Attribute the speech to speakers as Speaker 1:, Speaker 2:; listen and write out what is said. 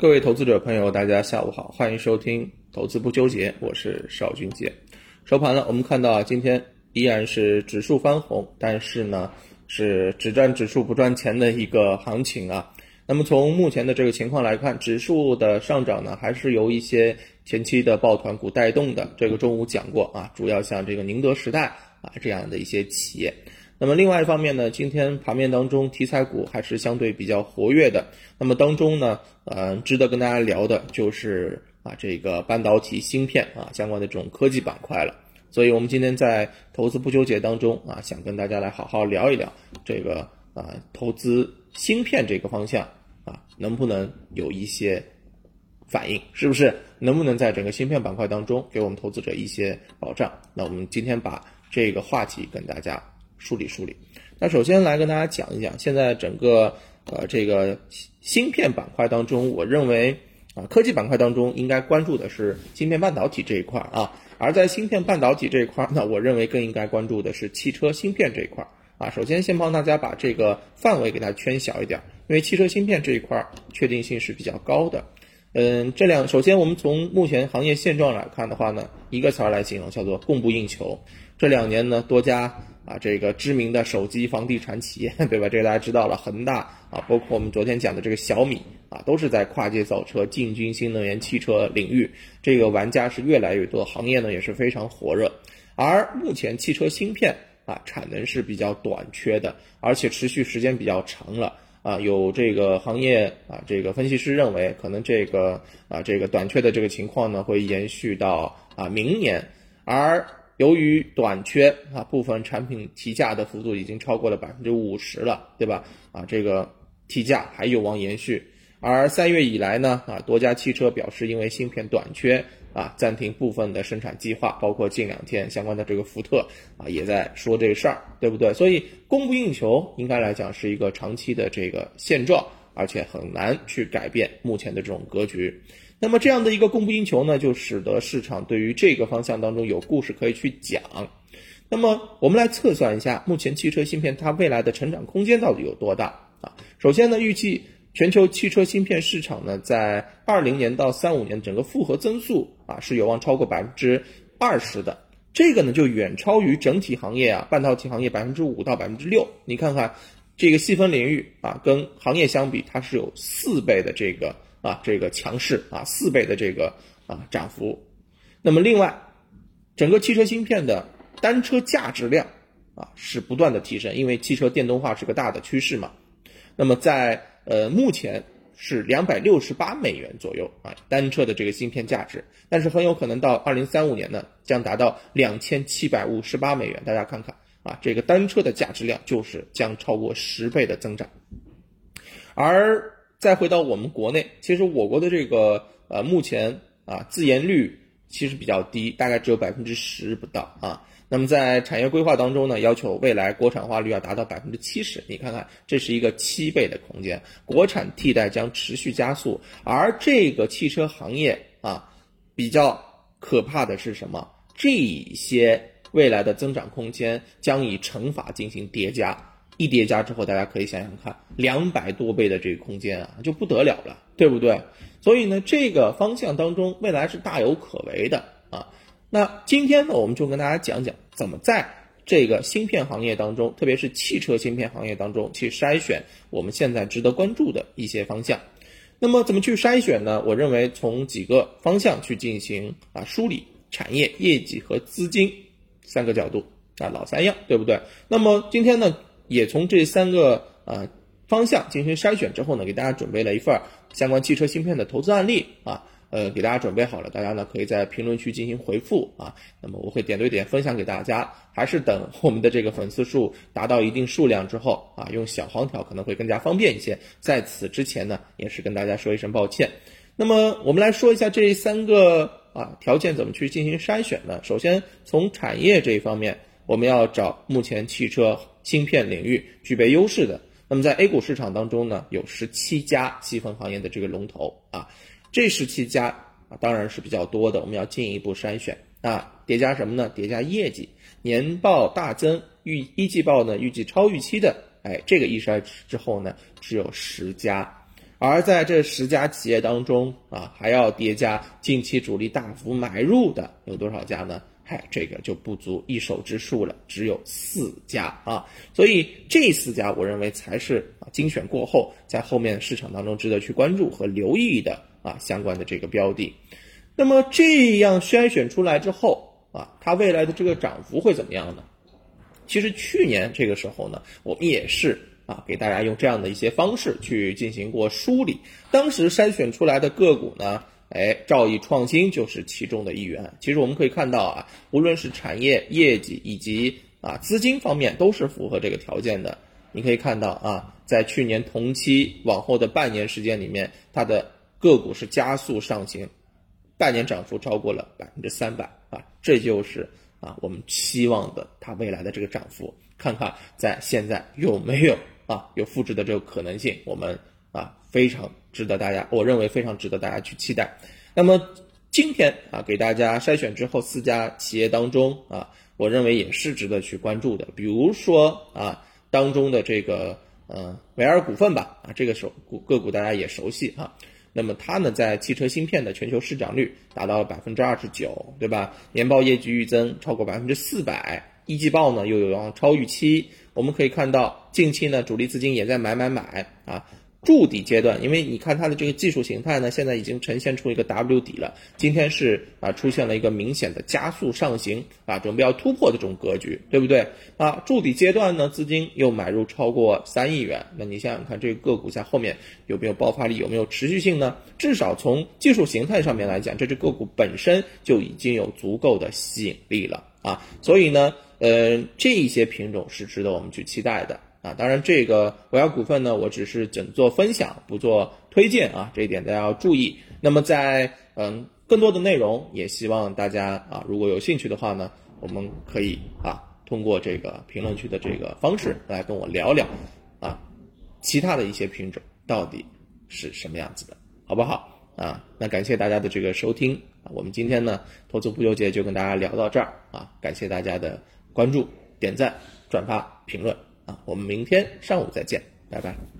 Speaker 1: 各位投资者朋友，大家下午好，欢迎收听《投资不纠结》，我是邵军杰。收盘了，我们看到啊，今天依然是指数翻红，但是呢是只赚指数不赚钱的一个行情啊。那么从目前的这个情况来看，指数的上涨呢，还是由一些前期的抱团股带动的。这个中午讲过啊，主要像这个宁德时代啊这样的一些企业。那么另外一方面呢，今天盘面当中题材股还是相对比较活跃的。那么当中呢，呃，值得跟大家聊的就是啊这个半导体芯片啊相关的这种科技板块了。所以我们今天在投资不纠结当中啊，想跟大家来好好聊一聊这个啊投资芯片这个方向啊能不能有一些反应，是不是能不能在整个芯片板块当中给我们投资者一些保障？那我们今天把这个话题跟大家。梳理梳理，那首先来跟大家讲一讲，现在整个呃这个芯片板块当中，我认为啊科技板块当中应该关注的是芯片半导体这一块啊，而在芯片半导体这一块，那我认为更应该关注的是汽车芯片这一块啊。首先先帮大家把这个范围给它圈小一点，因为汽车芯片这一块确定性是比较高的。嗯，这两首先我们从目前行业现状来看的话呢，一个词儿来形容叫做供不应求。这两年呢，多家。啊，这个知名的手机房地产企业，对吧？这个大家知道了，恒大啊，包括我们昨天讲的这个小米啊，都是在跨界造车，进军新能源汽车领域。这个玩家是越来越多，行业呢也是非常火热。而目前汽车芯片啊，产能是比较短缺的，而且持续时间比较长了啊。有这个行业啊，这个分析师认为，可能这个啊，这个短缺的这个情况呢，会延续到啊明年，而。由于短缺啊，部分产品提价的幅度已经超过了百分之五十了，对吧？啊，这个提价还有望延续。而三月以来呢，啊，多家汽车表示因为芯片短缺啊，暂停部分的生产计划，包括近两天相关的这个福特啊，也在说这事儿，对不对？所以供不应求应该来讲是一个长期的这个现状，而且很难去改变目前的这种格局。那么这样的一个供不应求呢，就使得市场对于这个方向当中有故事可以去讲。那么我们来测算一下，目前汽车芯片它未来的成长空间到底有多大啊？首先呢，预计全球汽车芯片市场呢，在二零年到三五年整个复合增速啊是有望超过百分之二十的。这个呢就远超于整体行业啊半导体行业百分之五到百分之六。你看看这个细分领域啊，跟行业相比，它是有四倍的这个。啊，这个强势啊，四倍的这个啊涨幅。那么另外，整个汽车芯片的单车价值量啊是不断的提升，因为汽车电动化是个大的趋势嘛。那么在呃目前是两百六十八美元左右啊单车的这个芯片价值，但是很有可能到二零三五年呢将达到两千七百五十八美元。大家看看啊，这个单车的价值量就是将超过十倍的增长，而。再回到我们国内，其实我国的这个呃，目前啊自研率其实比较低，大概只有百分之十不到啊。那么在产业规划当中呢，要求未来国产化率要达到百分之七十，你看看这是一个七倍的空间，国产替代将持续加速。而这个汽车行业啊，比较可怕的是什么？这些未来的增长空间将以乘法进行叠加。一叠加之后，大家可以想想看，两百多倍的这个空间啊，就不得了了，对不对？所以呢，这个方向当中，未来是大有可为的啊。那今天呢，我们就跟大家讲讲，怎么在这个芯片行业当中，特别是汽车芯片行业当中，去筛选我们现在值得关注的一些方向。那么怎么去筛选呢？我认为从几个方向去进行啊梳理：产业、业绩和资金三个角度啊，老三样，对不对？那么今天呢？也从这三个呃方向进行筛选之后呢，给大家准备了一份相关汽车芯片的投资案例啊，呃，给大家准备好了，大家呢可以在评论区进行回复啊，那么我会点对点分享给大家，还是等我们的这个粉丝数达到一定数量之后啊，用小黄条可能会更加方便一些。在此之前呢，也是跟大家说一声抱歉。那么我们来说一下这三个啊条件怎么去进行筛选呢？首先从产业这一方面，我们要找目前汽车。芯片领域具备优势的，那么在 A 股市场当中呢，有十七家细分行业的这个龙头啊，这十七家啊当然是比较多的，我们要进一步筛选啊，叠加什么呢？叠加业绩，年报大增，预一季报呢预计超预期的，哎，这个一筛之后呢，只有十家，而在这十家企业当中啊，还要叠加近期主力大幅买入的有多少家呢？嗨，这个就不足一手之数了，只有四家啊。所以这四家，我认为才是啊精选过后，在后面市场当中值得去关注和留意的啊相关的这个标的。那么这样筛选出来之后啊，它未来的这个涨幅会怎么样呢？其实去年这个时候呢，我们也是啊给大家用这样的一些方式去进行过梳理，当时筛选出来的个股呢。哎，兆易创新就是其中的一员。其实我们可以看到啊，无论是产业业绩以及啊资金方面，都是符合这个条件的。你可以看到啊，在去年同期往后的半年时间里面，它的个股是加速上行，半年涨幅超过了百分之三百啊，这就是啊我们期望的它未来的这个涨幅。看看在现在有没有啊有复制的这个可能性？我们。啊，非常值得大家，我认为非常值得大家去期待。那么今天啊，给大家筛选之后四家企业当中啊，我认为也是值得去关注的。比如说啊，当中的这个呃维尔股份吧，啊这个手股个股大家也熟悉啊。那么它呢，在汽车芯片的全球市涨率达到了百分之二十九，对吧？年报业绩预增超过百分之四百，一季报呢又有望超预期。我们可以看到，近期呢主力资金也在买买买啊。筑底阶段，因为你看它的这个技术形态呢，现在已经呈现出一个 W 底了。今天是啊，出现了一个明显的加速上行啊，准备要突破的这种格局，对不对啊？筑底阶段呢，资金又买入超过三亿元，那你想想看，这个个股在后面有没有爆发力，有没有持续性呢？至少从技术形态上面来讲，这只个股本身就已经有足够的吸引力了啊。所以呢，呃，这一些品种是值得我们去期待的。啊，当然，这个我要股份呢，我只是仅做分享，不做推荐啊，这一点大家要注意。那么在嗯更多的内容，也希望大家啊，如果有兴趣的话呢，我们可以啊通过这个评论区的这个方式来跟我聊聊啊，其他的一些品种到底是什么样子的，好不好？啊，那感谢大家的这个收听，我们今天呢投资不纠结就跟大家聊到这儿啊，感谢大家的关注、点赞、转发、评论。啊我们明天上午再见，拜拜。